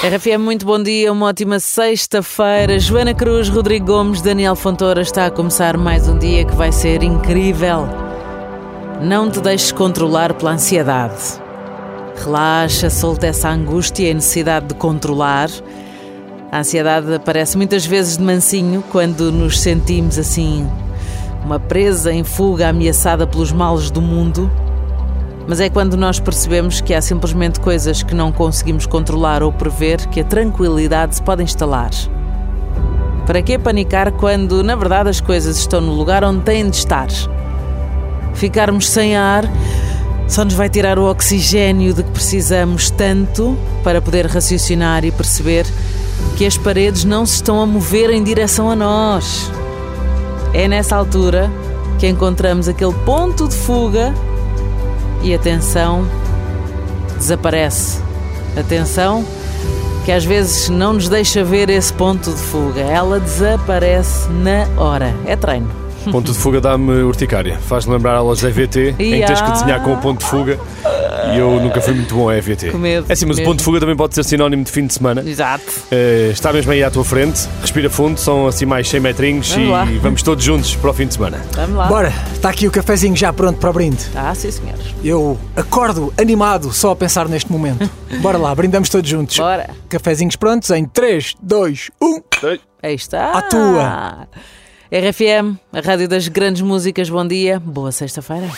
RFM, muito bom dia, uma ótima sexta-feira. Joana Cruz, Rodrigo Gomes, Daniel Fontoura está a começar mais um dia que vai ser incrível. Não te deixes controlar pela ansiedade. Relaxa, solta essa angústia e necessidade de controlar. A ansiedade aparece muitas vezes de mansinho quando nos sentimos assim, uma presa em fuga ameaçada pelos males do mundo. Mas é quando nós percebemos que há simplesmente coisas que não conseguimos controlar ou prever que a tranquilidade se pode instalar. Para que panicar quando, na verdade, as coisas estão no lugar onde têm de estar? Ficarmos sem ar só nos vai tirar o oxigênio de que precisamos tanto para poder raciocinar e perceber que as paredes não se estão a mover em direção a nós. É nessa altura que encontramos aquele ponto de fuga e a tensão desaparece. A tensão que às vezes não nos deixa ver esse ponto de fuga, ela desaparece na hora. É treino. Ponto de fuga dá-me urticária. Faz-me lembrar aulas de EVT, em que tens que desenhar com o ponto de fuga. E eu nunca fui muito bom a EVT. Com medo, é assim, mas o ponto de fuga também pode ser sinónimo de fim de semana. Exato. Eh, está mesmo aí à tua frente, respira fundo, são assim mais 100 metrinhos Vamos e lá. vamos todos juntos para o fim de semana. Vamos lá. Bora, está aqui o cafezinho já pronto para o brinde. Ah, sim, senhores. Eu acordo animado só a pensar neste momento. Bora lá, brindamos todos juntos. Bora. Cafezinhos prontos em 3, 2, 1. Aí está. À tua. RFM, a rádio das grandes músicas. Bom dia. Boa sexta-feira.